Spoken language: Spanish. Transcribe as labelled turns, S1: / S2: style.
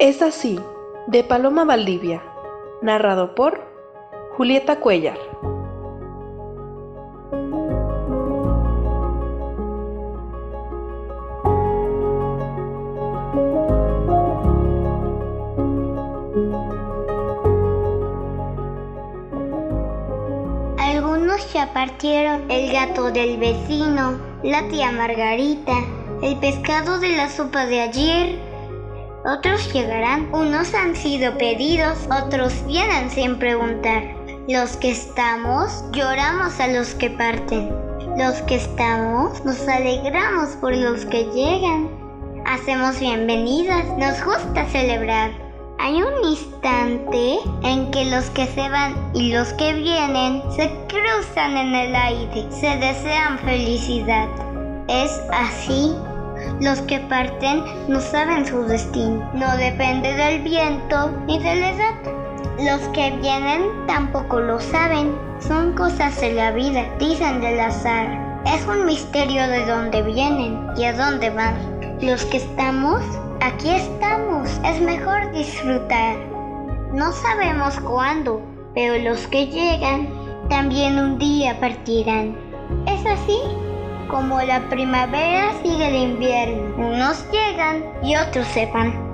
S1: Es así, de Paloma Valdivia, narrado por Julieta Cuellar.
S2: Algunos ya partieron el gato del vecino, la tía Margarita, el pescado de la sopa de ayer, otros llegarán, unos han sido pedidos, otros vienen sin preguntar. Los que estamos, lloramos a los que parten. Los que estamos, nos alegramos por los que llegan. Hacemos bienvenidas, nos gusta celebrar. Hay un instante en que los que se van y los que vienen se cruzan en el aire, se desean felicidad. Es así los que parten no saben su destino, no depende del viento ni de la edad. Los que vienen tampoco lo saben, son cosas de la vida, dicen del azar. Es un misterio de dónde vienen y a dónde van. Los que estamos, aquí estamos, es mejor disfrutar. No sabemos cuándo, pero los que llegan también un día partirán. ¿Es así? Como la primavera sigue el invierno, unos llegan y otros se van.